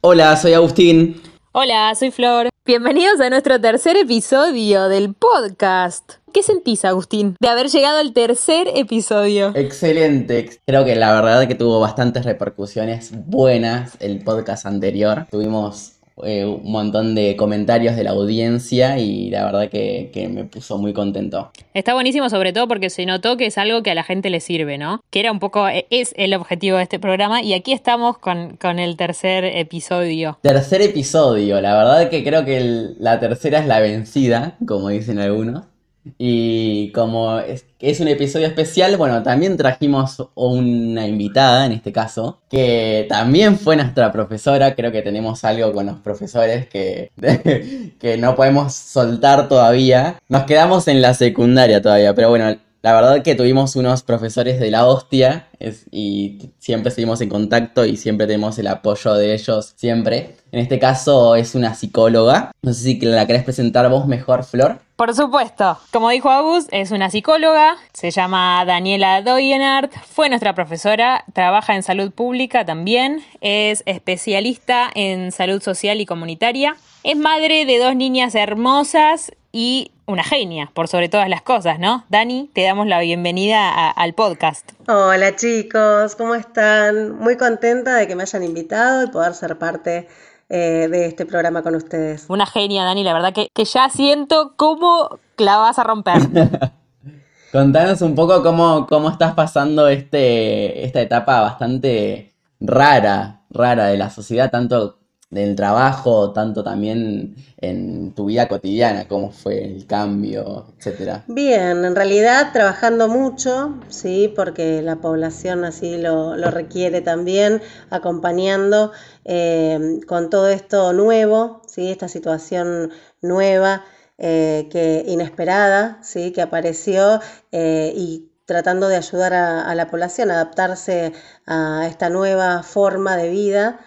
Hola, soy Agustín. Hola, soy Flor. Bienvenidos a nuestro tercer episodio del podcast. ¿Qué sentís, Agustín, de haber llegado al tercer episodio? Excelente. Creo que la verdad que tuvo bastantes repercusiones buenas el podcast anterior. Tuvimos eh, un montón de comentarios de la audiencia y la verdad que, me puso muy contento. Está buenísimo sobre todo porque se notó que es algo que a la gente le sirve, ¿no? Que era un poco, eh, es el objetivo de este programa y aquí estamos con, con el tercer episodio. Tercer episodio, la verdad que creo que la tercera es la vencida, como dicen algunos. Y como es, un episodio especial, bueno, también trajimos una invitada en este caso, que también fue nuestra profesora. Creo que tenemos algo con los profesores que, que no podemos soltar todavía. Nos quedamos en la secundaria todavía, pero bueno, la verdad que tuvimos unos profesores de la hostia y siempre seguimos en contacto y siempre tenemos el apoyo de ellos, siempre. En este caso es una psicóloga. No sé si la querés presentar vos mejor, Flor. Por supuesto. Como dijo Agus, es una psicóloga, se llama Daniela Doyenart, fue nuestra profesora, trabaja en salud pública también, es especialista en salud social y comunitaria, es madre de dos niñas hermosas y una genia, por sobre todas las cosas, ¿no? Dani, te damos la bienvenida al podcast. Hola chicos, ¿cómo están? Muy contenta de que me hayan invitado y poder ser parte eh, de este programa con ustedes. Una genia, Dani, la verdad que, que ya siento cómo la vas a romper. Contanos un poco cómo, cómo estás pasando este, esta etapa bastante rara, rara de la sociedad, tanto del trabajo, tanto también en tu vida cotidiana, cómo fue el cambio, etcétera. Bien, en realidad trabajando mucho, sí, porque la población así lo, requiere también, acompañando eh, con todo esto nuevo, sí, esta situación nueva. Eh, que inesperada, ¿sí? que apareció eh, y tratando de ayudar a, la población a adaptarse a esta nueva forma de vida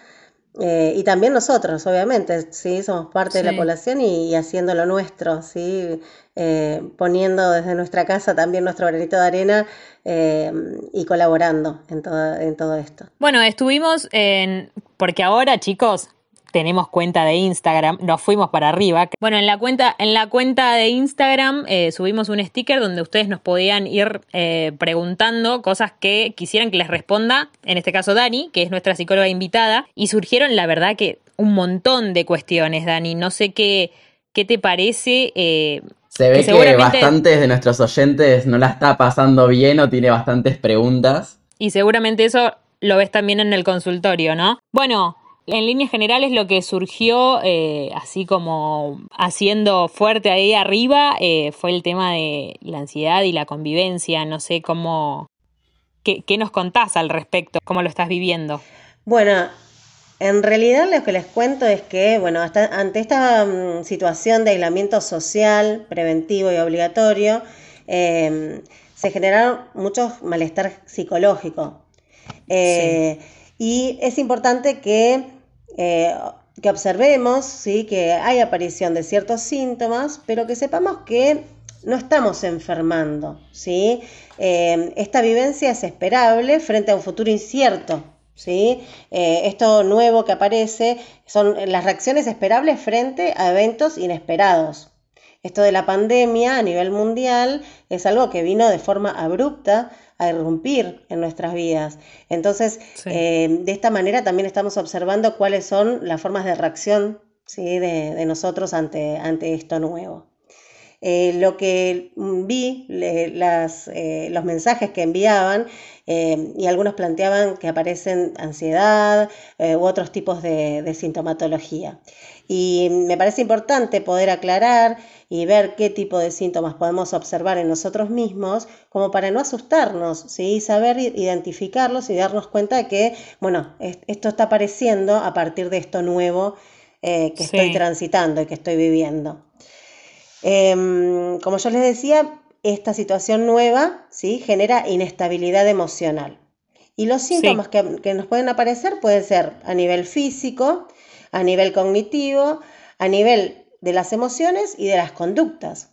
eh, y también nosotros, obviamente, ¿sí? somos parte de la población y, haciendo lo nuestro, ¿sí? Eh, poniendo desde nuestra casa también nuestro granito de arena eh, y colaborando en todo, en todo esto. Bueno, estuvimos en, porque ahora chicos, tenemos cuenta de Instagram, nos fuimos para arriba. Bueno, en la cuenta, en la cuenta de Instagram eh, subimos un sticker donde ustedes nos podían ir eh, preguntando cosas que quisieran que les responda, en este caso Dani, que es nuestra psicóloga invitada, y surgieron la verdad que un montón de cuestiones, Dani. No sé qué, qué te parece. Eh, se ve que, que bastantes de nuestros oyentes no la está pasando bien o tiene bastantes preguntas. Y seguramente eso lo ves también en el consultorio, ¿no? Bueno, en líneas generales lo que surgió, eh, así como haciendo fuerte ahí arriba, eh, fue el tema de la ansiedad y la convivencia. No sé cómo, qué, nos contás al respecto, cómo lo estás viviendo. Bueno, en realidad lo que les cuento es que, bueno, ante esta mm, situación de aislamiento social, preventivo y obligatorio, em, se generaron muchos malestar psicológico. Eh, y es importante que, eh, que observemos ¿sí? que hay aparición de ciertos síntomas, pero que sepamos que no estamos enfermando. ¿sí? Eh, esta vivencia es esperable frente a un futuro incierto. ¿sí? Eh, esto nuevo que aparece son las reacciones esperables frente a eventos inesperados. Esto de la pandemia a nivel mundial es algo que vino de forma abrupta a irrumpir en nuestras vidas. Entonces, eh, de esta manera también estamos observando cuáles son las formas de reacción ¿sí? de, nosotros ante, ante esto nuevo. Eh, lo que vi, las, eh, los mensajes que enviaban, y algunos planteaban que aparecen ansiedad u otros tipos de, de sintomatología. Y me parece importante poder aclarar y ver qué tipo de síntomas podemos observar en nosotros mismos, como para no asustarnos, ¿sí? saber identificarlos y darnos cuenta de que, bueno, esto está apareciendo a partir de esto nuevo eh, que estoy transitando y que estoy viviendo. Em, como yo les decía, esta situación nueva ¿sí? genera inestabilidad emocional. Y los síntomas que, que nos pueden aparecer pueden ser a nivel físico, a nivel cognitivo, a nivel de las emociones y de las conductas.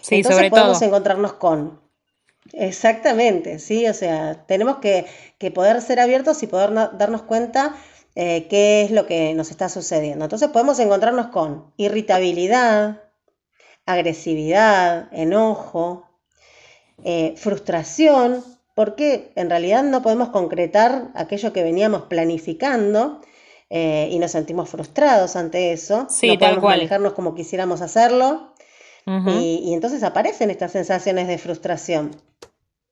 Sí, Entonces podemos encontrarnos con. Exactamente, sí, o sea, tenemos que, poder ser abiertos y poder darnos cuenta eh, qué es lo que nos está sucediendo. Entonces podemos encontrarnos con irritabilidad, agresividad, enojo, eh, frustración, porque en realidad no podemos concretar aquello que veníamos planificando eh, y nos sentimos frustrados ante eso. Sí, no podemos cual. manejarnos como quisiéramos hacerlo. Y, y entonces aparecen estas sensaciones de frustración.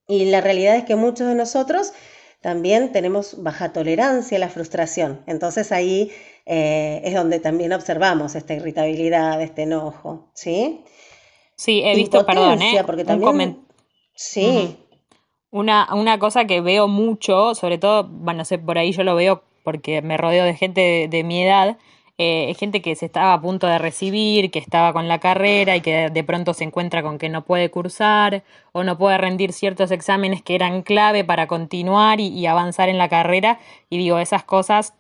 Y la realidad es que muchos de nosotros también tenemos baja tolerancia a la frustración. Entonces ahí eh, es donde también observamos esta irritabilidad, este enojo, ¿sí? Sí, he visto, perdón, ¿eh? porque Un también... Sí, Una, una cosa que veo mucho, sobre todo, bueno, no sé, por ahí yo lo veo porque me rodeo de gente de, de mi edad, eh, gente que se estaba a punto de recibir, que estaba con la carrera y que de pronto se encuentra con que no puede cursar o no puede rendir ciertos exámenes que eran clave para continuar y, y avanzar en la carrera. Y digo, esas cosas,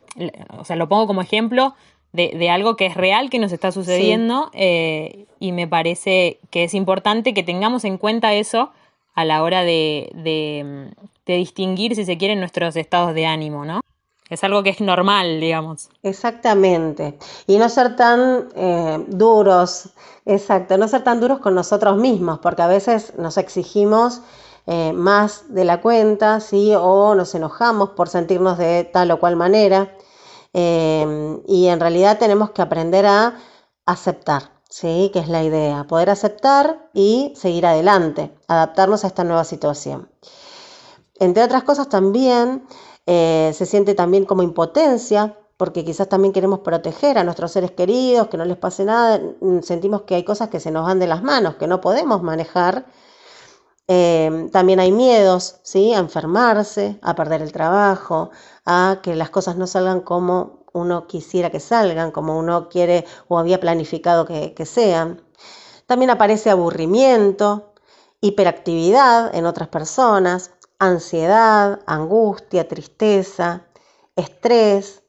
o sea, lo pongo como ejemplo de, de algo que es real, que nos está sucediendo eh, y me parece que es importante que tengamos en cuenta eso a la hora de, de, de distinguir, si se quieren, nuestros estados de ánimo, ¿no? Es algo que es normal, digamos. exactamente. Y no ser tan eh, duros, exacto, no ser tan duros con nosotros mismos, porque a veces nos exigimos eh, más de la cuenta, ¿sí? O nos enojamos por sentirnos de tal o cual manera. Eh, y en realidad tenemos que aprender a aceptar, ¿sí? Que es la idea, poder aceptar y seguir adelante, adaptarnos a esta nueva situación. Entre otras cosas también eh, se siente también como impotencia, porque quizás también queremos proteger a nuestros seres queridos, que no les pase nada, mm, sentimos que hay cosas que se nos van de las manos, que no podemos manejar. Eh, también hay miedos, ¿sí? A enfermarse, a perder el trabajo, a que las cosas no salgan como uno quisiera que salgan, como uno quiere o había planificado que, que sean. También aparece aburrimiento, hiperactividad en otras personas, ansiedad, angustia, tristeza, estrés,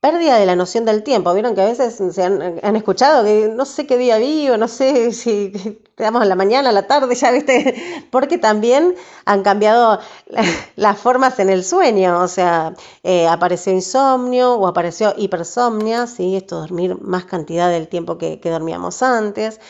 pérdida de la noción del tiempo. Vieron que a veces se han, han escuchado que no sé qué día vivo, no sé si estamos en la mañana, a la tarde, ya viste, porque también han cambiado la- las formas en el sueño. O sea, eh, apareció insomnio o apareció hipersomnia, ¿sí? Esto dormir más cantidad del tiempo que, que dormíamos antes.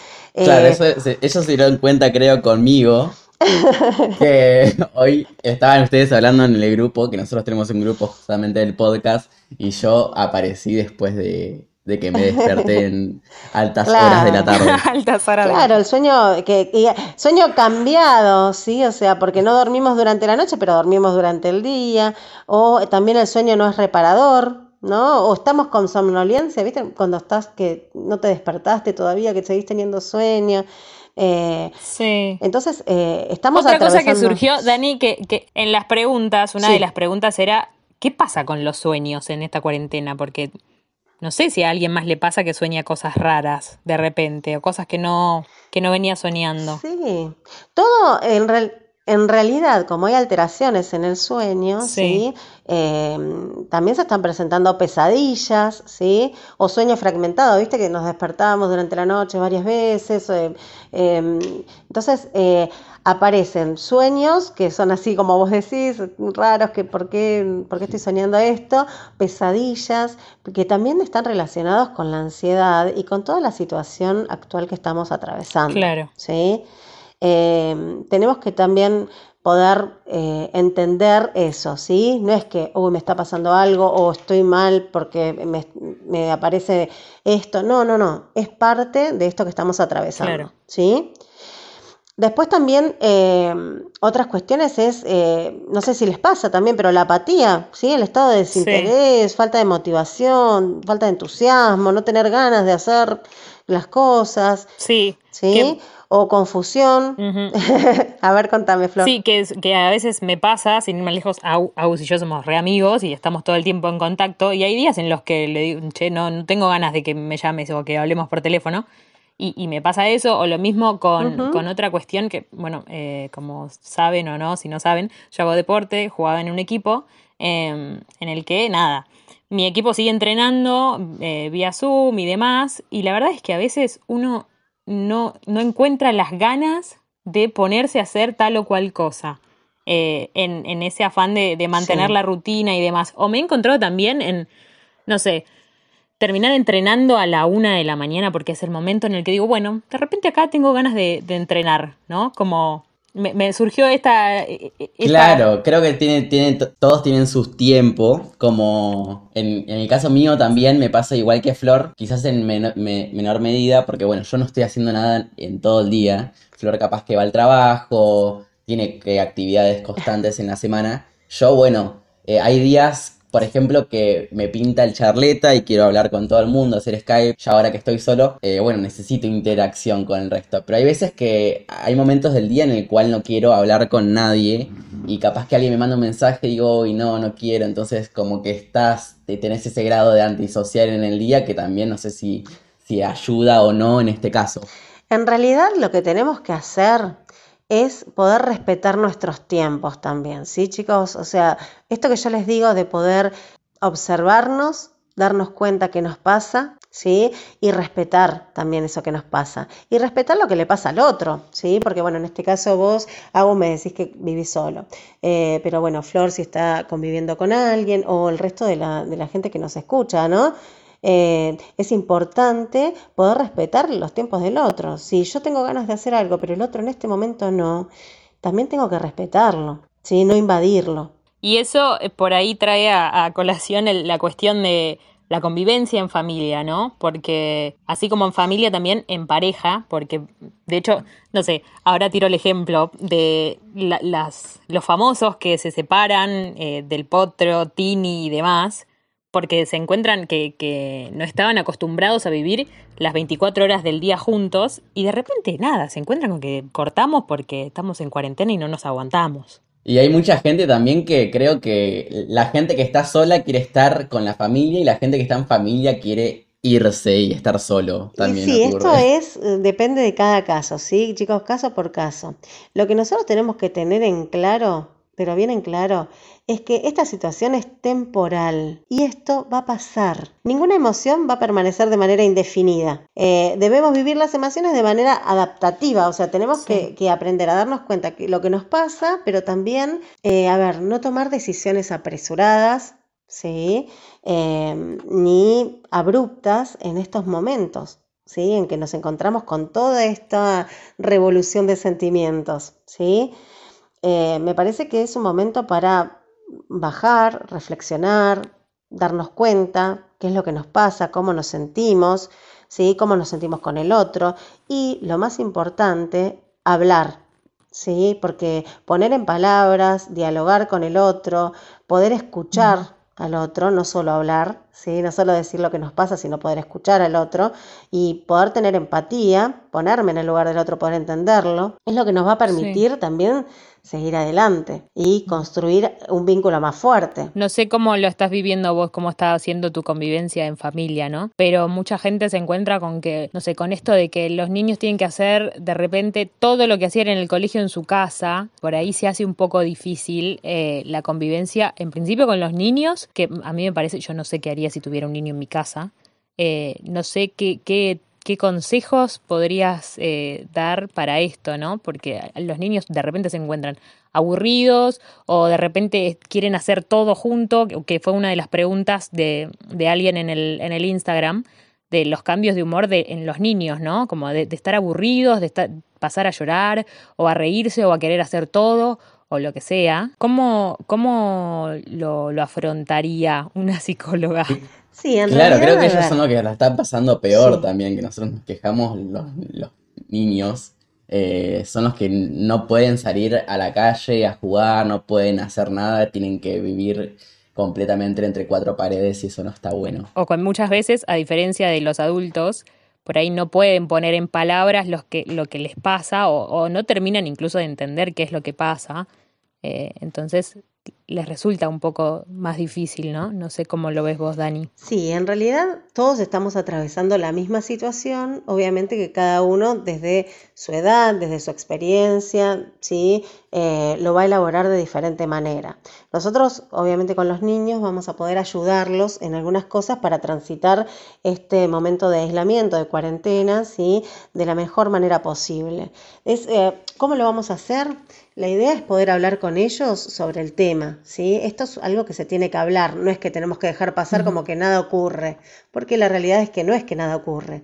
Claro, Eh, eso, se- ellos se dieron cuenta, creo, conmigo, que hoy estaban ustedes hablando en el grupo, que nosotros tenemos un grupo justamente del podcast, y yo aparecí después de, de que me desperté en altas horas de la tarde. Altas horas de- Claro, el sueño, que, que- sueño cambiado, ¿sí? O sea, porque no dormimos durante la noche, pero dormimos durante el día, o también el sueño no es reparador, ¿no? O estamos con somnolencia, ¿viste? Cuando estás que no te despertaste todavía, que seguís teniendo sueño. Eh, Sí. entonces, eh, estamos Otra cosa que surgió, Dani, que, que en las preguntas, una Sí. de las preguntas era, ¿qué pasa con los sueños en esta cuarentena? Porque no sé si a alguien más le pasa que sueña cosas raras de repente o cosas que no, que no venía soñando. Sí, todo en, real- en realidad, como hay alteraciones en el sueño, Sí. ¿sí? Eh, también se están presentando pesadillas, ¿sí? O sueño fragmentado, ¿viste? Que nos despertábamos durante la noche varias veces. eh, eh, entonces, eh, aparecen sueños que son así como vos decís, raros, que por qué, por qué estoy soñando esto, pesadillas, que también están relacionados con la ansiedad y con toda la situación actual que estamos atravesando. Claro. ¿sí? Eh, tenemos que también poder eh, entender eso, ¿sí? No es que, uy, me está pasando algo o estoy mal porque me, me aparece esto. No, no, no. Es parte de esto que estamos atravesando, Claro. ¿sí? Después también eh, otras cuestiones es, eh, no sé si les pasa también, pero la apatía, ¿sí? El estado de desinterés, falta de motivación, falta de entusiasmo, no tener ganas de hacer las cosas, Sí. ¿sí? que- O confusión. A ver, contame, Flor. Sí, que, es- que a veces me pasa, sin ir más lejos, Au- y yo somos re amigos y estamos todo el tiempo en contacto. Y hay días en los que le digo, che, no, no tengo ganas de que me llames o que hablemos por teléfono. Y, y me pasa eso, o lo mismo con, con otra cuestión que, bueno, eh, como saben o no, si no saben, yo hago deporte, jugaba en un equipo eh, en el que, nada, mi equipo sigue entrenando eh, vía Zoom y demás, y la verdad es que a veces uno no, no encuentra las ganas de ponerse a hacer tal o cual cosa. eh, en, en, ese afán de, mantener la rutina y demás. O me he encontrado también en, no sé, terminar entrenando a la una de la mañana porque es el momento en el que digo, bueno, de repente acá tengo ganas de, de entrenar, ¿no? Como me, surgió esta, e, e, Claro, creo que tiene, todos tienen sus tiempos, como en, el caso mío también me pasa igual que Flor, quizás en menor medida, porque bueno, yo no estoy haciendo nada en todo el día, Flor capaz que va al trabajo, tiene que actividades constantes en la semana, yo bueno, eh, hay días por ejemplo, que me pinta el charleta y quiero hablar con todo el mundo, hacer Skype, ya ahora que estoy solo, eh, bueno, necesito interacción con el resto. Pero hay veces que hay momentos del día en el cual no quiero hablar con nadie y capaz que alguien me manda un mensaje y digo, y no, no quiero, entonces como que estás, te tenés ese grado de antisocial en el día que también no sé si, si ayuda o no en este caso. En realidad lo que tenemos que hacer es poder respetar nuestros tiempos también, ¿sí chicos? O sea, esto que yo les digo de poder observarnos, darnos cuenta que nos pasa, ¿sí? Y respetar también eso que nos pasa. Y respetar lo que le pasa al otro, ¿sí? Porque bueno, en este caso vos, Agu, me decís que vivís solo. Eh, pero bueno, Flor si está conviviendo con alguien o el resto de la, de la gente que nos escucha, ¿no? Eh, es importante poder respetar los tiempos del otro. Si yo tengo ganas de hacer algo, pero el otro en este momento no, también tengo que respetarlo, ¿sí? no invadirlo. Y eso eh, por ahí trae a, colación la cuestión de la convivencia en familia, ¿no? Porque así como en familia, también en pareja, porque de hecho, no sé, ahora tiro el ejemplo de las, los famosos que se separan eh, del potro, Tini y demás, porque se encuentran que, no estaban acostumbrados a vivir las 24 horas del día juntos y de repente nada, se encuentran con que cortamos porque estamos en cuarentena y no nos aguantamos. Y hay mucha gente también que creo que la gente que está sola quiere estar con la familia y la gente que está en familia quiere irse y estar solo también. sí, esto es, eh, depende de cada caso, ¿sí? Chicos, caso por caso. Lo que nosotros tenemos que tener en claro, pero bien en claro, es que esta situación es temporal y esto va a pasar. Ninguna emoción va a permanecer de manera indefinida. Eh, debemos vivir las emociones de manera adaptativa, o sea, tenemos que, aprender a darnos cuenta de lo que nos pasa, pero también, eh, a ver, no tomar decisiones apresuradas, ¿sí? Em, ni abruptas en estos momentos. ¿Sí? en que nos encontramos con toda esta revolución de sentimientos. ¿sí? Eh, me parece que es un momento para bajar, reflexionar, darnos cuenta qué es lo que nos pasa, cómo nos sentimos, ¿sí? cómo nos sentimos con el otro y lo más importante, hablar, ¿sí? porque poner en palabras, dialogar con el otro, poder escuchar al otro, no solo hablar, ¿sí? no solo decir lo que nos pasa, sino poder escuchar al otro y poder tener empatía, ponerme en el lugar del otro, poder entenderlo, es lo que nos va a permitir también seguir adelante y construir un vínculo más fuerte. No sé cómo lo estás viviendo vos, cómo está haciendo tu convivencia en familia, ¿no? Pero mucha gente se encuentra con que, no sé, con esto de que los niños tienen que hacer de repente todo lo que hacían en el colegio en su casa, por ahí se hace un poco difícil eh, la convivencia, en principio con los niños, que a mí me parece, yo no sé qué haría si tuviera un niño en mi casa, eh, no sé qué, qué ¿Qué consejos podrías eh, dar para esto, no? Porque los niños de repente se encuentran aburridos o de repente quieren hacer todo junto, que fue una de las preguntas de, de alguien en el, en el Instagram, de los cambios de humor de, en los niños, ¿no? Como de, estar aburridos, de estar, pasar a llorar o a reírse o a querer hacer todo o lo que sea. ¿Cómo, cómo lo, lo afrontaría una psicóloga? Sí, en claro, creo que ellos son los que la están pasando peor también, que nosotros nos quejamos los, niños. Eh, son los que no pueden salir a la calle a jugar, no pueden hacer nada, tienen que vivir completamente entre cuatro paredes y eso no está bueno. O con muchas veces, a diferencia de los adultos, por ahí no pueden poner en palabras los que, lo que les pasa o, no terminan incluso de entender qué es lo que pasa. Eh, entonces les resulta un poco más difícil, ¿no? No sé cómo lo ves vos, Dani. Sí, en realidad todos estamos atravesando la misma situación, obviamente que cada uno desde su edad, desde su experiencia, ¿sí? Eh, lo va a elaborar de diferente manera. Nosotros, obviamente con los niños, vamos a poder ayudarlos en algunas cosas para transitar este momento de aislamiento, de cuarentena, ¿sí? De la mejor manera posible. Eh, ¿Cómo lo vamos a hacer? La idea es poder hablar con ellos sobre el tema, ¿sí? Esto es algo que se tiene que hablar, no es que tenemos que dejar pasar como que nada ocurre, porque la realidad es que no es que nada ocurre.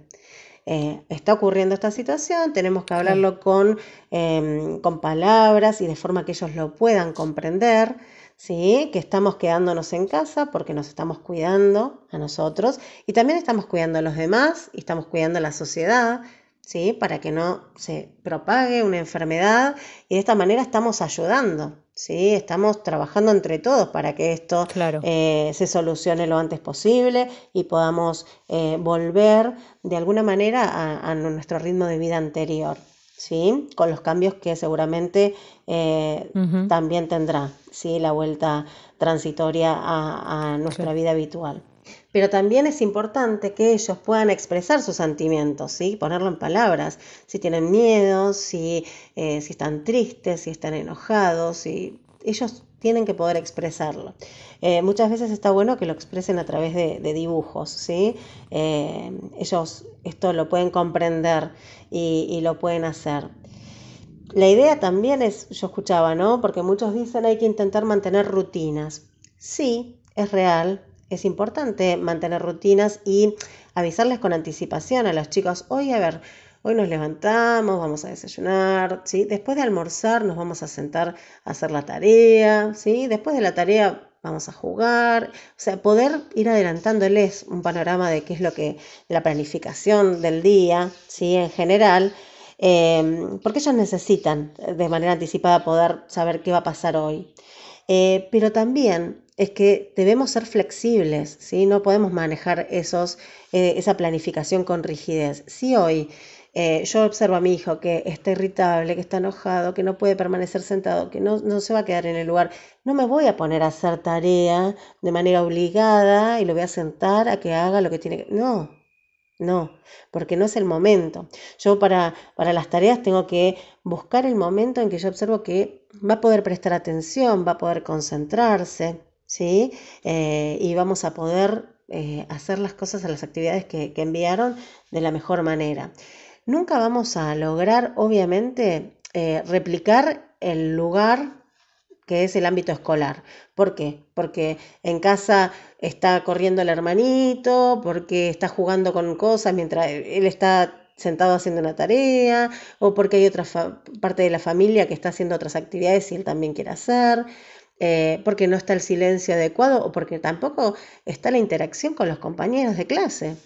Eh, está ocurriendo esta situación, tenemos que hablarlo con, em, con palabras y de forma que ellos lo puedan comprender, ¿sí? que estamos quedándonos en casa porque nos estamos cuidando a nosotros y también estamos cuidando a los demás y estamos cuidando a la sociedad, ¿sí? para que no se propague una enfermedad y de esta manera estamos ayudando. ¿sí? Estamos trabajando entre todos para que esto eh, se solucione lo antes posible y podamos eh, volver de alguna manera a, nuestro ritmo de vida anterior. ¿Sí? Con los cambios que seguramente eh, también tendrá, ¿sí? La vuelta transitoria a, nuestra vida habitual. Pero también es importante que ellos puedan expresar sus sentimientos, ¿sí? ponerlo en palabras. Si tienen miedo, si, si están tristes, si están enojados, si ellos tienen que poder expresarlo. Eh, muchas veces está bueno que lo expresen a través de, dibujos, ¿sí? Eh, ellos esto lo pueden comprender y, lo pueden hacer. La idea también es, yo escuchaba, ¿no? Porque muchos dicen hay que intentar mantener rutinas. Sí, es real, es importante mantener rutinas y avisarles con anticipación a los chicos, oye, a ver, Hoy nos levantamos, vamos a desayunar, ¿sí? Después de almorzar nos vamos a sentar a hacer la tarea, ¿sí? Después de la tarea vamos a jugar, o sea, poder ir adelantándoles un panorama de qué es lo que, la planificación del día, ¿sí? En general, em, porque ellos necesitan de manera anticipada poder saber qué va a pasar hoy. Eh, pero también es que debemos ser flexibles, ¿sí? No podemos manejar esos, eh, esa planificación con rigidez. Si hoy eh, yo observo a mi hijo que está irritable, que está enojado, que no puede permanecer sentado, que no, no se va a quedar en el lugar. No me voy a poner a hacer tarea de manera obligada y lo voy a sentar a que haga lo que tiene que... No, no, porque no es el momento. Yo para, para las tareas tengo que buscar el momento en que yo observo que va a poder prestar atención, va a poder concentrarse, ¿sí? Eh, y vamos a poder eh, hacer las cosas a las actividades que, que enviaron de la mejor manera nunca vamos a lograr, obviamente, eh, replicar el lugar que es el ámbito escolar. ¿Por qué? Porque en casa está corriendo el hermanito, porque está jugando con cosas mientras él está sentado haciendo una tarea, o porque hay otra parte de la familia que está haciendo otras actividades y él también quiere hacer. Eh, porque no está el silencio adecuado o porque tampoco está la interacción con los compañeros de clase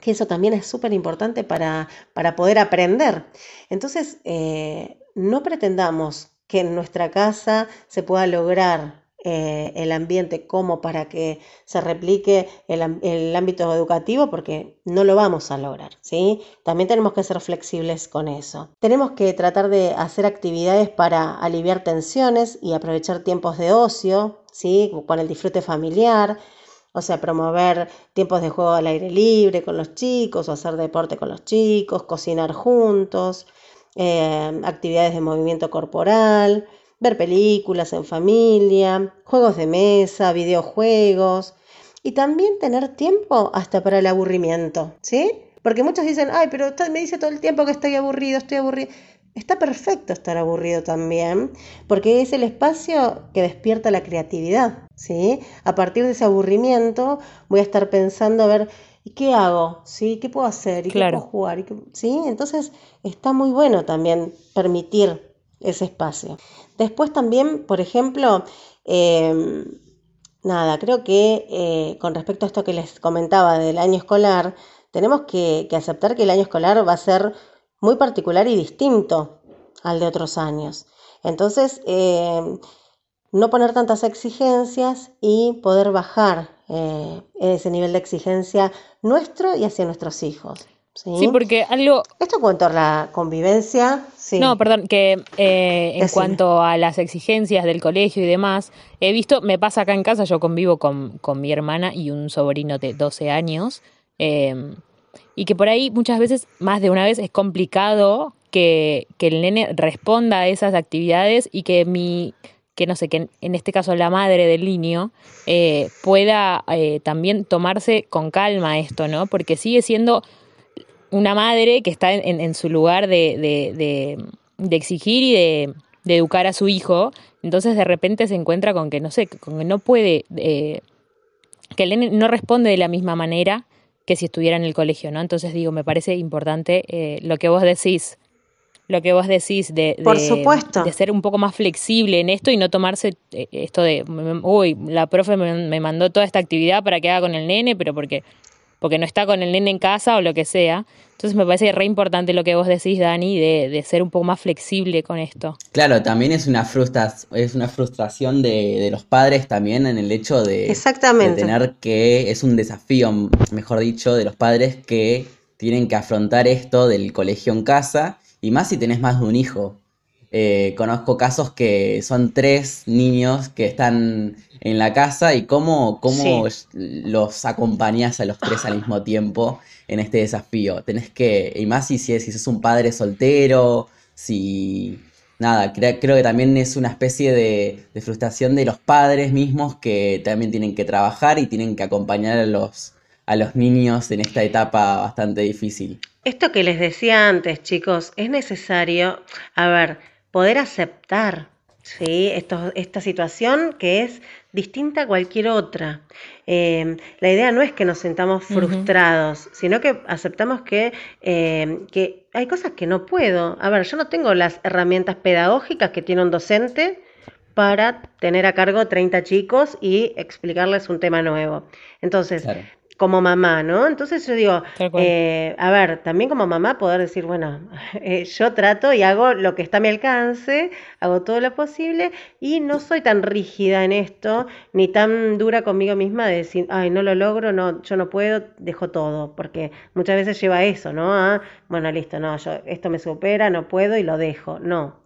que eso también es súper importante para, poder aprender. Entonces, eh, no pretendamos que en nuestra casa se pueda lograr eh, el ambiente como para que se replique el, ámbito educativo porque no lo vamos a lograr, ¿sí? También tenemos que ser flexibles con eso. Tenemos que tratar de hacer actividades para aliviar tensiones y aprovechar tiempos de ocio, ¿sí? Con el disfrute familiar, o sea, promover tiempos de juego al aire libre con los chicos o hacer deporte con los chicos, cocinar juntos, eh, actividades de movimiento corporal, ver películas en familia, juegos de mesa, videojuegos y también tener tiempo hasta para el aburrimiento, ¿sí? Porque muchos dicen, ay, pero usted me dice todo el tiempo que estoy aburrido, estoy aburrido. Está perfecto estar aburrido también, porque es el espacio que despierta la creatividad, ¿sí? A partir de ese aburrimiento voy a estar pensando a ver, ¿y qué hago? ¿Sí? ¿Qué puedo hacer? ¿Y qué puedo jugar? ¿Sí? Entonces está muy bueno también permitir ese espacio. Después también, por ejemplo, em, nada, creo que eh, con respecto a esto que les comentaba del año escolar, tenemos que, que aceptar que el año escolar va a ser muy particular y distinto al de otros años. Entonces, eh, no poner tantas exigencias y poder bajar eh, ese nivel de exigencia nuestro y hacia nuestros hijos. ¿sí? porque algo... Esto en cuanto a la convivencia, sí. No, perdón, que eh, en cuanto a las exigencias del colegio y demás, he visto, me pasa acá en casa, yo convivo con, con mi hermana y un sobrino de 12 años, y que por ahí muchas veces, más de una vez, es complicado que, el nene responda a esas actividades y que mi que no sé, que en, este caso la madre del niño eh, pueda eh, también tomarse con calma esto, ¿no? Porque sigue siendo una madre que está en, su lugar de, de, exigir y de, educar a su hijo, entonces de repente se encuentra con que, no sé, con que no puede, eh, que el no responde de la misma manera que si estuviera en el colegio, ¿no? Entonces digo, me parece importante lo que vos decís, lo que vos decís de, Por supuesto. de ser un poco más flexible en esto y no tomarse eh, esto de, uy, la profe me, me mandó toda esta actividad para que haga con el nene, pero porque porque no está con el nene en casa o lo que sea. Entonces me parece re importante lo que vos decís, Dani, de, de ser un poco más flexible con esto. Claro, también es una, frustra es una frustración de, de, los padres también en el hecho de, Exactamente. de tener que, es un desafío, mejor dicho, de los padres que tienen que afrontar esto del colegio en casa, y más si tenés más de un hijo. Eh, conozco casos que son tres niños que están en la casa y cómo, cómo sí. los acompañas a los tres al mismo tiempo en este desafío. Tenés que, y más si, si, si sos un padre soltero, si... Nada, creo, creo que también es una especie de, de, frustración de los padres mismos que también tienen que trabajar y tienen que acompañar a los, a los niños en esta etapa bastante difícil. Esto que les decía antes, chicos, es necesario, a ver, poder aceptar ¿sí? Esto, esta situación que es distinta a cualquier otra. Eh, la idea no es que nos sentamos frustrados, uh -huh. sino que aceptamos que, eh, que hay cosas que no puedo. A ver, yo no tengo las herramientas pedagógicas que tiene un docente para tener a cargo 30 chicos y explicarles un tema nuevo. Entonces, claro como mamá, ¿no? Entonces yo digo, eh, a ver, también como mamá poder decir, bueno, eh, yo trato y hago lo que está a mi alcance, hago todo lo posible y no soy tan rígida en esto, ni tan dura conmigo misma de decir, ay, no lo logro, no, yo no puedo, dejo todo, porque muchas veces lleva eso, ¿no? A, bueno, listo, no, yo, esto me supera, no puedo y lo dejo. No,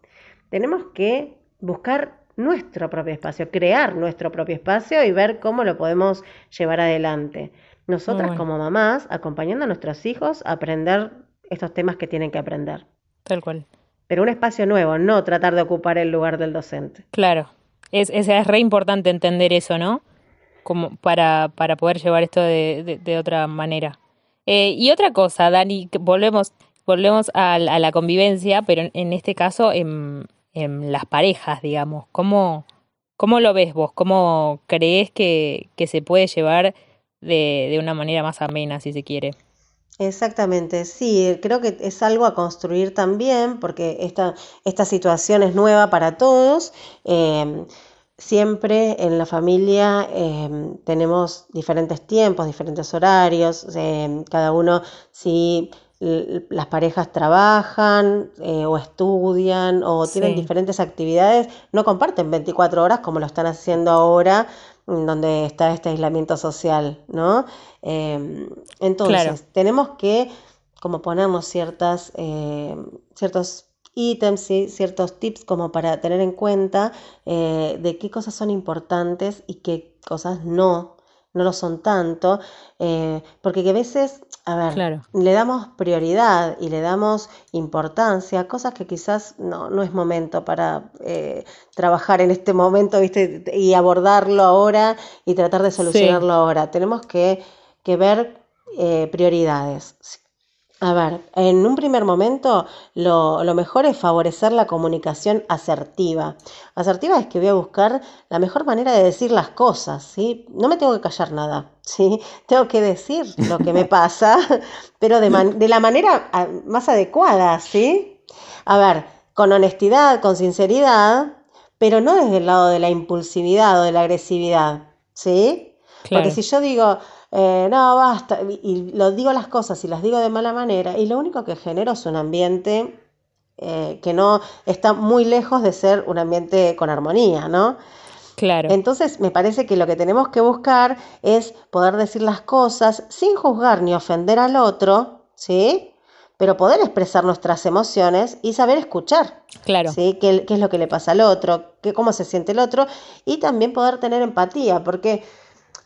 tenemos que buscar nuestro propio espacio, crear nuestro propio espacio y ver cómo lo podemos llevar adelante. Nosotras bueno. como mamás, acompañando a nuestros hijos a aprender estos temas que tienen que aprender. Tal cual. Pero un espacio nuevo, no tratar de ocupar el lugar del docente. Claro. Es, es, es re importante entender eso, ¿no? Como para, para poder llevar esto de, de, de otra manera. Eh, y otra cosa, Dani, volvemos, volvemos a, a la convivencia, pero en, en este caso en, en, las parejas, digamos. ¿Cómo, ¿Cómo lo ves vos? ¿Cómo crees que, que se puede llevar de, de una manera más amena, si se quiere. Exactamente, sí, creo que es algo a construir también, porque esta, esta situación es nueva para todos. Eh, siempre en la familia eh, tenemos diferentes tiempos, diferentes horarios, eh, cada uno si las parejas trabajan eh, o estudian o tienen sí. diferentes actividades, no comparten 24 horas como lo están haciendo ahora donde está este aislamiento social, ¿no? Eh, entonces, claro. tenemos que como ponernos ciertas, eh, ciertos ítems, ¿sí? ciertos tips como para tener en cuenta eh, de qué cosas son importantes y qué cosas no, no lo son tanto, eh, porque que a veces, a ver, claro. le damos prioridad y le damos importancia a cosas que quizás no, no es momento para eh, trabajar en este momento, ¿viste? Y abordarlo ahora y tratar de solucionarlo sí. ahora. Tenemos que, que ver eh, prioridades. A ver, en un primer momento lo, lo, mejor es favorecer la comunicación asertiva. Asertiva es que voy a buscar la mejor manera de decir las cosas, ¿sí? No me tengo que callar nada, ¿sí? Tengo que decir lo que me pasa, pero de, man de la manera ah, más adecuada, ¿sí? A ver, con honestidad, con sinceridad, pero no desde el lado de la impulsividad o de la agresividad, ¿sí? Claro. Porque si yo digo, eh, no, basta, y, y lo digo las cosas y las digo de mala manera, y lo único que genero es un ambiente eh, que no está muy lejos de ser un ambiente con armonía, ¿no? Claro. Entonces, me parece que lo que tenemos que buscar es poder decir las cosas sin juzgar ni ofender al otro, ¿sí? Pero poder expresar nuestras emociones y saber escuchar. Claro. ¿sí? ¿Qué, qué es lo que le pasa al otro? Qué, ¿Cómo se siente el otro? Y también poder tener empatía, porque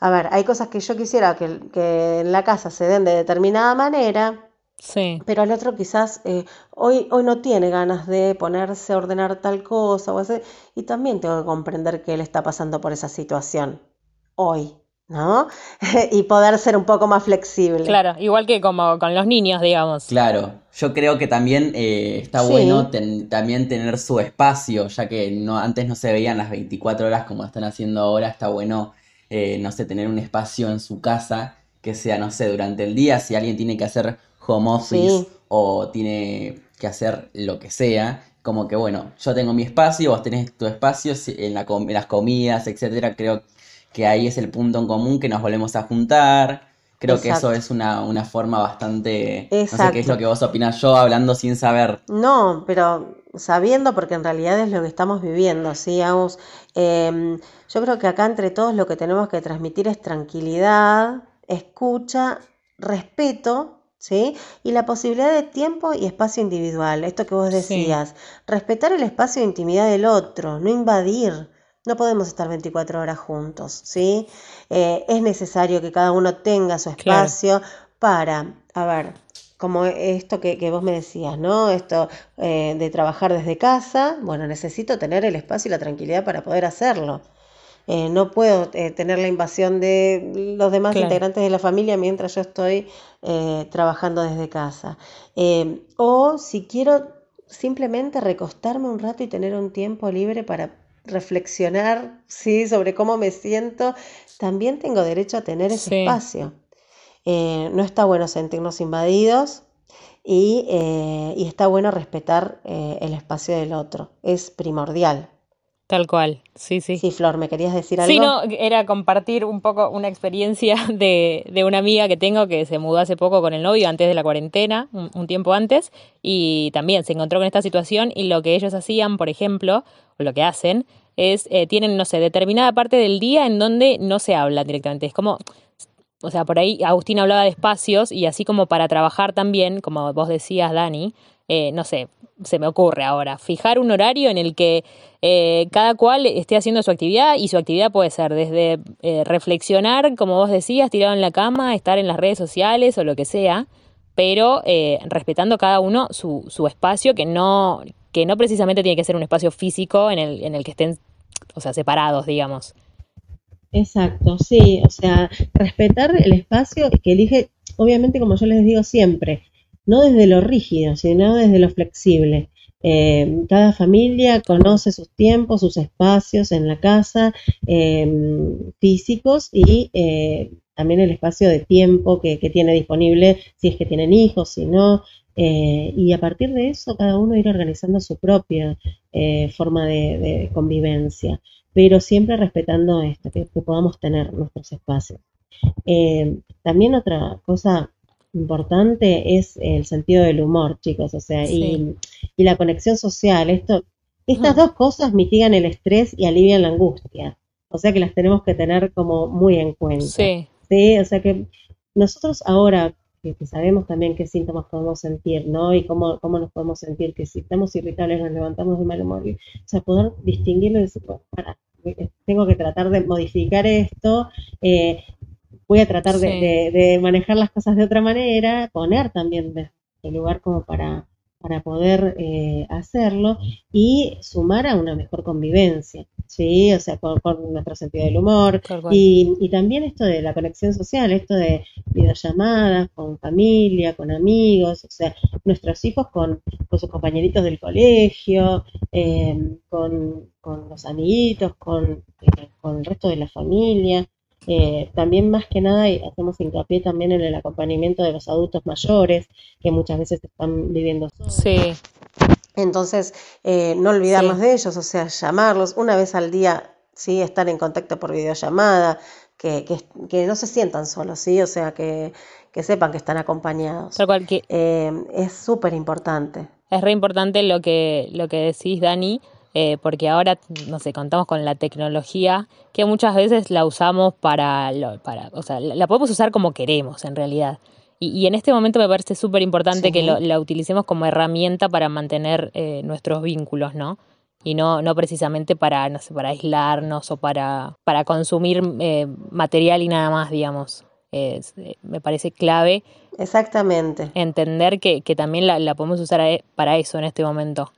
a ver, hay cosas que yo quisiera que, que en la casa se den de determinada manera, sí. pero el otro quizás eh, hoy, hoy no tiene ganas de ponerse a ordenar tal cosa o hacer, y también tengo que comprender que él está pasando por esa situación hoy, ¿no? y poder ser un poco más flexible. Claro, igual que como con los niños, digamos. Claro, yo creo que también eh, está bueno también tener su espacio, ya que no antes no se veían las 24 horas como están haciendo ahora, está bueno, eh, no sé, tener un espacio en su casa que sea, no sé, durante el día, si alguien tiene que hacer home office o tiene que hacer lo que sea, como que bueno, yo tengo mi espacio, vos tenés tu espacio en, la, en las comidas, etcétera, creo que ahí es el punto en común que nos volvemos a juntar. Creo que eso es una, forma bastante... No sé qué es lo que vos opinás yo hablando sin saber. No, pero sabiendo porque en realidad es lo que estamos viviendo, ¿sí? Em, yo creo que acá entre todos lo que tenemos que transmitir es tranquilidad, escucha, respeto, ¿sí? Y la posibilidad de tiempo y espacio individual, esto que vos decías, respetar el espacio de intimidad del otro, no invadir. No podemos estar 24 horas juntos, ¿sí? Eh, es necesario que cada uno tenga su espacio para, a ver, como esto que, vos me decías, ¿no? Esto eh, de trabajar desde casa, bueno, necesito tener el espacio y la tranquilidad para poder hacerlo. Eh, no puedo tener la invasión de los demás integrantes de la familia mientras yo estoy trabajando desde casa. o si quiero simplemente recostarme un rato y tener un tiempo libre para reflexionar ¿sí? sobre cómo me siento, también tengo derecho a tener ese espacio. Eh, no está bueno sentirnos invadidos y, eh, está bueno respetar eh, el espacio del otro. Es primordial. Tal cual, sí, sí. Sí, Flor, ¿me querías decir algo? Sí, no, era compartir un poco una experiencia de, de una amiga que tengo que se mudó hace poco con el novio antes de la cuarentena, un, tiempo antes, y también se encontró con esta situación y lo que ellos hacían, por ejemplo, o lo que hacen, es, eh, tienen, no sé, determinada parte del día en donde no se habla directamente. Es como, o sea, por ahí Agustín hablaba de espacios y así como para trabajar también, como vos decías, Dani, eh, no sé, se me ocurre ahora, fijar un horario en el que eh, cada cual esté haciendo su actividad y su actividad puede ser desde eh, reflexionar, como vos decías, tirado en la cama, estar en las redes sociales o lo que sea, pero respetando cada uno su, su espacio, que no, que no precisamente tiene que ser un espacio físico en el, en el que estén, o sea, separados, digamos. Exacto, sí, o sea, respetar el espacio que elige, obviamente como yo les digo siempre, no desde lo rígido, sino desde lo flexible. Eh, cada familia conoce sus tiempos, sus espacios en la casa eh, físicos y eh, también el espacio de tiempo que, tiene disponible si es que tienen hijos, si no. y a partir de eso cada uno ir organizando su propia forma de, convivencia, pero siempre respetando esto, que podamos tener nuestros espacios. también otra cosa importante es el sentido del humor, chicos, o sea, y, la conexión social. Esto, estas dos cosas mitigan el estrés y alivian la angustia. O sea que las tenemos que tener como muy en cuenta. Sí. ¿sí? O sea que nosotros ahora que, sabemos también qué síntomas podemos sentir, ¿no? Y cómo, cómo nos podemos sentir, que si estamos irritables nos levantamos de mal humor. o sea, poder distinguirlo y decir, para, tengo que tratar de modificar esto, eh, voy a tratar de, manejar las cosas de otra manera, poner también el lugar como para, para poder eh, hacerlo y sumar a una mejor convivencia, ¿sí? O sea, con, nuestro sentido del humor y, y, también esto de la conexión social, esto de videollamadas con familia, con amigos, o sea, nuestros hijos con, sus compañeritos del colegio, eh, con, los amiguitos, con, eh, con el resto de la familia. Eh, también más que nada hacemos hincapié también en el acompañamiento de los adultos mayores que muchas veces están viviendo solos. Sí. Entonces, eh, no olvidarnos de ellos, o sea, llamarlos una vez al día, sí, estar en contacto por videollamada, que, que, no se sientan solos, sí, o sea, que, sepan que están acompañados. Eh, es súper importante. Es re importante lo que, lo que decís, Dani, eh, porque ahora, no sé, contamos con la tecnología que muchas veces la usamos para, para o sea, la podemos usar como queremos en realidad. Y, en este momento me parece súper importante que la utilicemos como herramienta para mantener eh, nuestros vínculos, ¿no? Y no, no precisamente para, no sé, para aislarnos o para, para consumir eh, material y nada más, digamos. me parece clave. Exactamente. Entender que, que también la, la podemos usar para eso en este momento.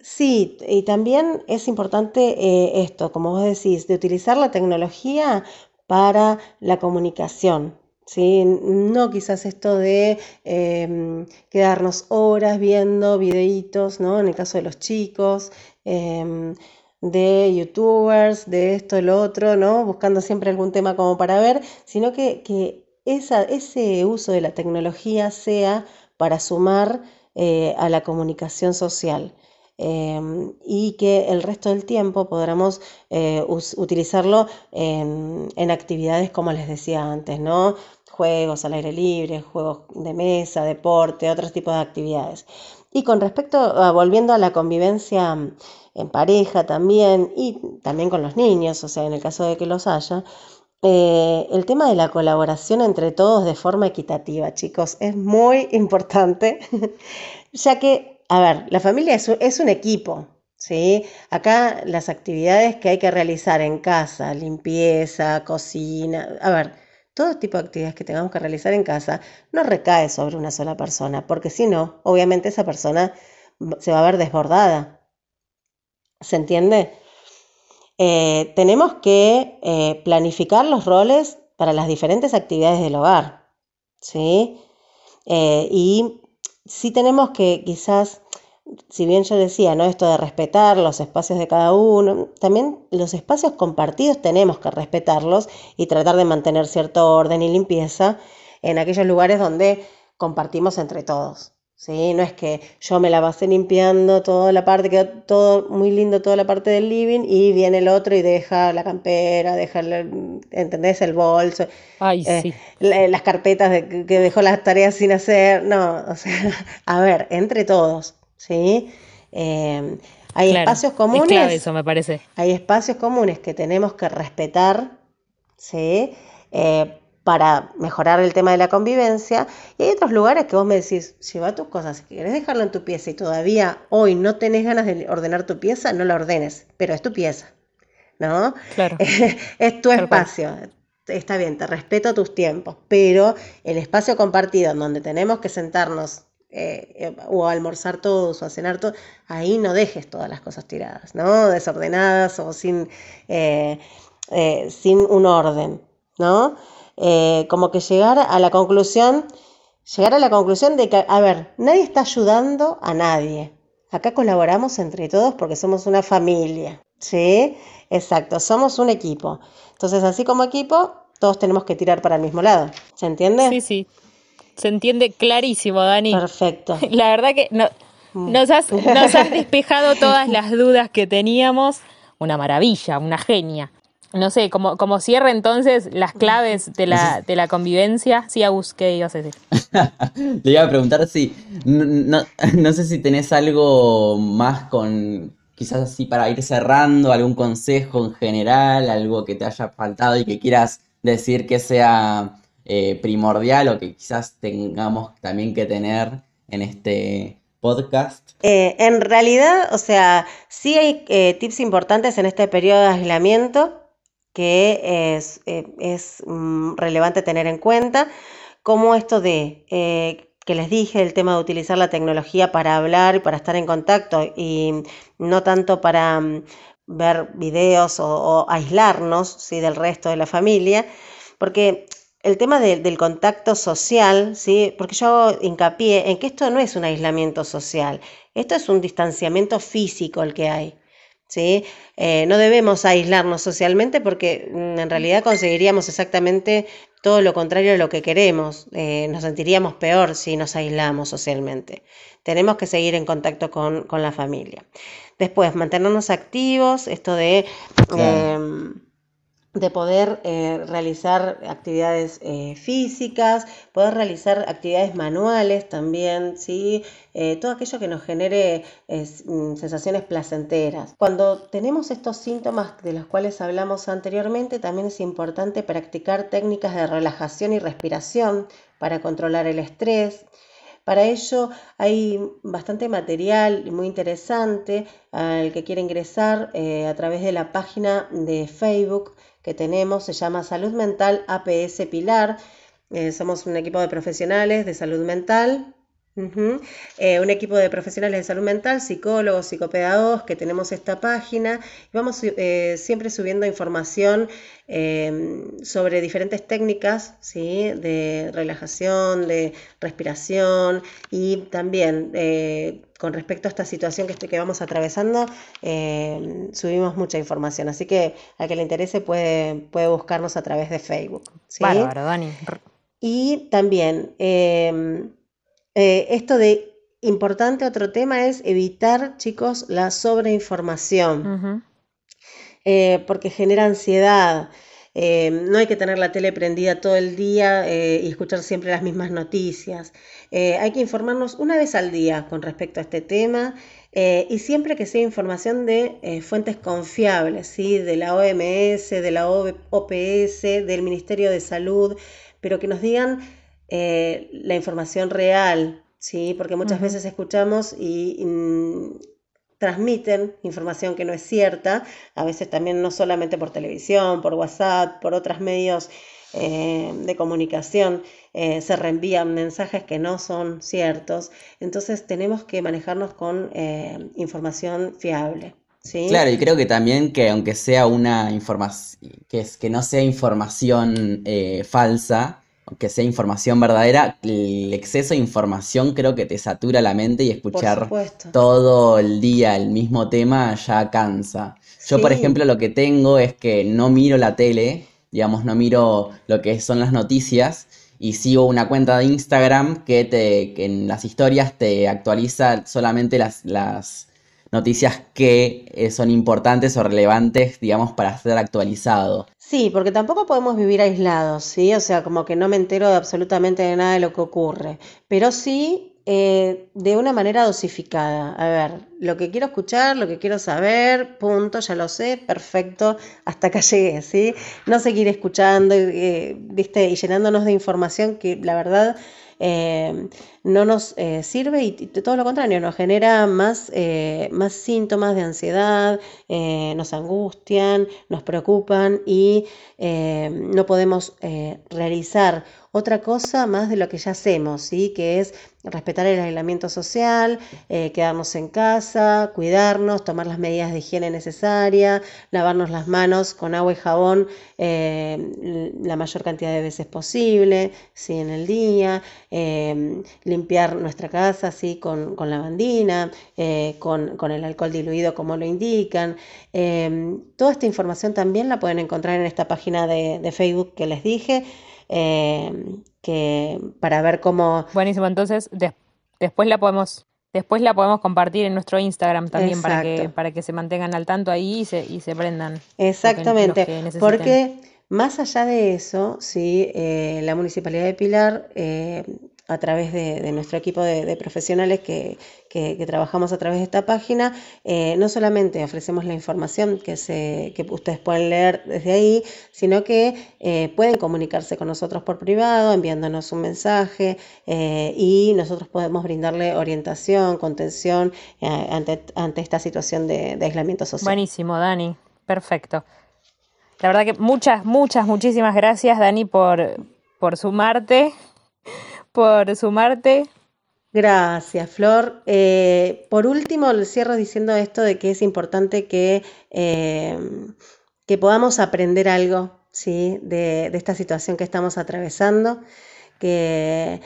Sí, y también es importante eh, esto, como vos decís, de utilizar la tecnología para la comunicación. ¿Sí? No quizás esto de em, quedarnos horas viendo videitos, ¿no? En el caso de los chicos, em, de youtubers, de esto, lo otro, ¿no? Buscando siempre algún tema como para ver, sino que, que ese uso de la tecnología sea para sumar eh, a la comunicación social. Em, y que el resto del tiempo podamos eh, utilizarlo en, actividades como les decía antes, ¿no? Juegos al aire libre, juegos de mesa, deporte, otros tipos de actividades. Y con respecto, a, volviendo a la convivencia en pareja también y también con los niños, o sea, en el caso de que los haya, eh, el tema de la colaboración entre todos de forma equitativa, chicos, es muy importante, ya que, a ver, la familia es un, equipo, ¿sí? Acá las actividades que hay que realizar en casa, limpieza, cocina, a ver, todo tipo de actividades que tengamos que realizar en casa no recae sobre una sola persona, porque si no, obviamente esa persona se va a ver desbordada. ¿Se entiende? Eh, tenemos que eh, planificar los roles para las diferentes actividades del hogar, ¿sí? Eh, y sí tenemos que quizás, si bien yo decía, ¿no? Esto de respetar los espacios de cada uno, también los espacios compartidos tenemos que respetarlos y tratar de mantener cierto orden y limpieza en aquellos lugares donde compartimos entre todos. ¿Sí? No es que yo me la pasé limpiando toda la parte, quedó todo muy lindo, toda la parte del living, y viene el otro y deja la campera, deja, el, ¿entendés? El bolso, Ay, eh, sí. las carpetas de, que dejó las tareas sin hacer, no, o sea, a ver, entre todos, ¿sí? Eh, hay espacios comunes. Es clave eso, me parece. Hay espacios comunes que tenemos que respetar, ¿sí? Eh, para mejorar el tema de la convivencia. Y hay otros lugares que vos me decís, lleva tus cosas, si querés dejarlo en tu pieza y todavía hoy no tenés ganas de ordenar tu pieza, no la ordenes, pero es tu pieza, ¿no? Claro. es tu espacio. Está bien, te respeto tus tiempos, pero el espacio compartido en donde tenemos que sentarnos eh, o almorzar todos o a cenar todos, ahí no dejes todas las cosas tiradas, ¿no? Desordenadas o sin, eh, eh, sin un orden, ¿no? Eh, como que llegar a la conclusión, llegar a la conclusión de que, a ver, nadie está ayudando a nadie. Acá colaboramos entre todos porque somos una familia. ¿Sí? Exacto, somos un equipo. Entonces, así como equipo, todos tenemos que tirar para el mismo lado. ¿Se entiende? Sí, sí. Se entiende clarísimo, Dani. Perfecto. La verdad que mm. nos, has, nos has despejado todas las dudas que teníamos. Una maravilla, una genia no sé, como, como cierre entonces las claves de la, de la convivencia. Sí, Agus, ¿qué ibas a decir? Le iba a preguntar si, no, no, sé si tenés algo más con, quizás así para ir cerrando, algún consejo en general, algo que te haya faltado y que quieras decir que sea eh, primordial o que quizás tengamos también que tener en este podcast? Eh, en realidad, o sea, sí hay eh, tips importantes en este periodo de aislamiento que es, eh, es mm, relevante tener en cuenta, como esto de eh, que les dije, el tema de utilizar la tecnología para hablar y para estar en contacto y no tanto para mm, ver videos o, aislarnos ¿sí? del resto de la familia, porque el tema del contacto social, ¿sí? porque yo hago hincapié en que esto no es un aislamiento social, esto es un distanciamiento físico el que hay. ¿Sí? Eh, no debemos aislarnos socialmente porque mm, en realidad conseguiríamos exactamente todo lo contrario a lo que queremos. Eh, nos sentiríamos peor si nos aislamos socialmente. Tenemos que seguir en contacto con, la familia. Después, mantenernos activos, esto de... Em, de poder eh, realizar actividades eh, físicas, poder realizar actividades manuales también, ¿sí? Eh, todo aquello que nos genere mm, sensaciones placenteras. Cuando tenemos estos síntomas de los cuales hablamos anteriormente, también es importante practicar técnicas de relajación y respiración para controlar el estrés. Para ello hay bastante material muy interesante al que quiere ingresar a través de la página de Facebook que tenemos se llama Salud Mental APS Pilar. Eh, somos un equipo de profesionales de salud mental Eh, un equipo de profesionales de salud mental, psicólogos, psicopedagogos, que tenemos esta página. Vamos eh, siempre subiendo información em, sobre diferentes técnicas ¿sí? de relajación, de respiración y también eh, con respecto a esta situación que, que vamos atravesando, em, subimos mucha información. Así que a que le interese puede, puede buscarnos a través de Facebook. ¿sí? Bárbaro, Dani. Y también em, eh, esto de importante otro tema es evitar, chicos, la sobreinformación, eh, porque genera ansiedad. Eh, no hay que tener la tele prendida todo el día y escuchar siempre las mismas noticias. hay que informarnos una vez al día con respecto a este tema y siempre que sea información de fuentes confiables, ¿sí? de la OMS, de la OPS, del Ministerio de Salud, pero que nos digan eh, la información real, ¿sí? porque muchas veces escuchamos y, transmiten información que no es cierta, a veces también no solamente por televisión, por WhatsApp, por otros medios eh, de comunicación, eh, se reenvían mensajes que no son ciertos, entonces tenemos que manejarnos con información fiable. ¿Sí? Claro, y creo que también que aunque sea una información, que, es, que no sea información falsa, que sea información verdadera, el exceso de información creo que te satura la mente y escuchar todo el día el mismo tema ya cansa. Yo, por ejemplo, lo que tengo es que no miro la tele, digamos, no miro lo que son las noticias y sigo una cuenta de Instagram que, te, que en las historias te actualiza solamente las, las noticias que eh, son importantes o relevantes, digamos, para ser actualizado. Sí, porque tampoco podemos vivir aislados, ¿sí? O sea, como que no me entero de absolutamente de nada de lo que ocurre, pero sí eh, de una manera dosificada. A ver, lo que quiero escuchar, lo que quiero saber, punto, ya lo sé, perfecto, hasta acá llegué, ¿sí? No seguir escuchando, eh, ¿viste? Y llenándonos de información que la verdad eh, no nos eh, sirve y, todo lo contrario, nos genera más, eh, más síntomas de ansiedad, nos angustian, nos preocupan y no podemos realizar otra cosa más de lo que ya hacemos, ¿sí? que es respetar el aislamiento social, eh, quedarnos en casa, cuidarnos, tomar las medidas de higiene necesarias, lavarnos las manos con agua y jabón eh, la mayor cantidad de veces posible ¿sí? en el día, eh, limpiar nuestra casa ¿sí? con, con lavandina, con, con, el alcohol diluido como lo indican. toda esta información también la pueden encontrar en esta página de, de Facebook que les dije. Em, que para ver cómo... Buenísimo, entonces después la podemos... Después la podemos compartir en nuestro Instagram también para que, para que se mantengan al tanto ahí y se, y se prendan. Exactamente, porque más allá de eso, sí, eh, la Municipalidad de Pilar eh, a través de, nuestro equipo de, profesionales que, trabajamos a través de esta página, eh, no solamente ofrecemos la información que, se, que ustedes pueden leer desde ahí, sino que eh, pueden comunicarse con nosotros por privado, enviándonos un mensaje eh, y nosotros podemos brindarle orientación, contención ante, ante, esta situación de, de aislamiento social. Buenísimo, Dani. Perfecto. La verdad que muchas, muchas, muchísimas gracias, Dani, por, por sumarte por sumarte. Gracias, Flor. Eh, por último, le cierro diciendo esto de que es importante que, eh, que podamos aprender algo ¿sí? de, esta situación que estamos atravesando, que,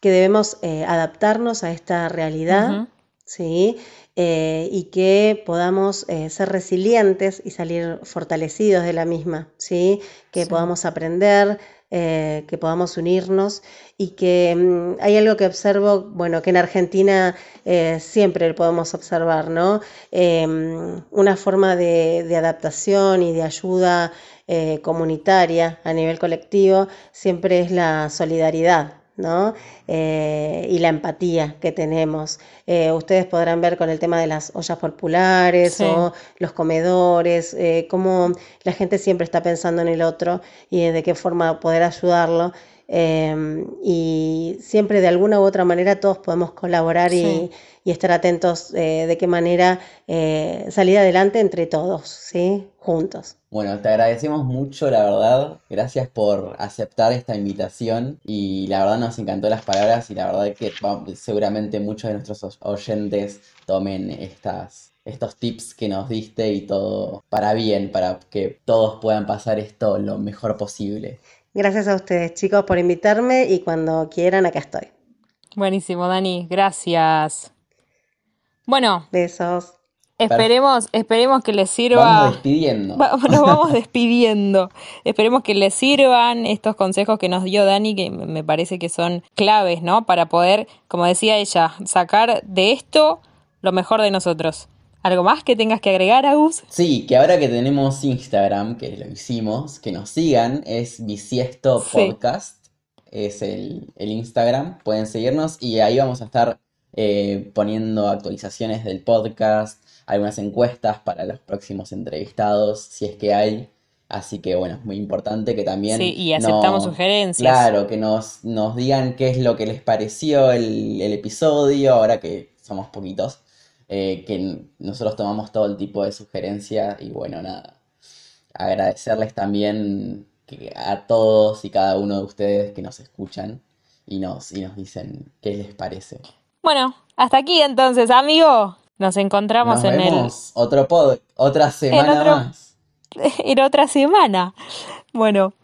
que debemos eh, adaptarnos a esta realidad. ¿sí? y que podamos ser resilientes y salir fortalecidos de la misma, ¿sí? que podamos aprender, eh, que podamos unirnos y que mm, hay algo que observo, bueno, que en Argentina eh, siempre podemos observar, ¿no? Em, una forma de, de, adaptación y de ayuda eh, comunitaria a nivel colectivo siempre es la solidaridad, ¿no? Eh, y la empatía que tenemos. Eh, ustedes podrán ver con el tema de las ollas populares o los comedores, eh, cómo la gente siempre está pensando en el otro y de qué forma poder ayudarlo. eh, y siempre de alguna u otra manera todos podemos colaborar y, Sí. y estar atentos de qué manera salir adelante entre todos, ¿sí? Juntos. Bueno, te agradecemos mucho, la verdad. Gracias por aceptar esta invitación y la verdad nos encantó las palabras y la verdad que seguramente muchos de nuestros oyentes tomen estas, estos tips que nos diste y todo para bien, para que todos puedan pasar esto lo mejor posible. Gracias a ustedes, chicos, por invitarme y cuando quieran, acá estoy. Buenísimo, Dani, gracias. Bueno, Besos. Esperemos, esperemos que les Vamos sirva. despidiendo. Va- Nos vamos despidiendo. Esperemos que les sirvan estos consejos que nos dio Dani, que me parece que son claves, ¿no? Para poder, como decía ella, sacar de esto lo mejor de nosotros. ¿Algo más que tengas que agregar, Agus? Sí, que ahora que tenemos Instagram, que lo hicimos, que nos sigan, es Bisiesto Sí. Podcast, es el, el Instagram, pueden seguirnos y ahí vamos a estar eh, poniendo actualizaciones del podcast, algunas encuestas para los próximos entrevistados, si es que hay. Así que bueno, es muy importante que también Sí, y aceptamos no- sugerencias. Claro, que nos, nos digan qué es lo que les pareció el, el episodio, ahora que somos poquitos, eh, que nosotros tomamos todo el tipo de sugerencias y bueno, nada, agradecerles también que a todos y cada uno de ustedes que nos escuchan y nos, y nos dicen qué les parece. Bueno, hasta aquí entonces, amigo. Nos encontramos Nos en el, otro pod, otra semana otro- más. en otra semana. Bueno,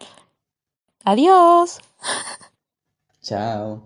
adiós. Chao.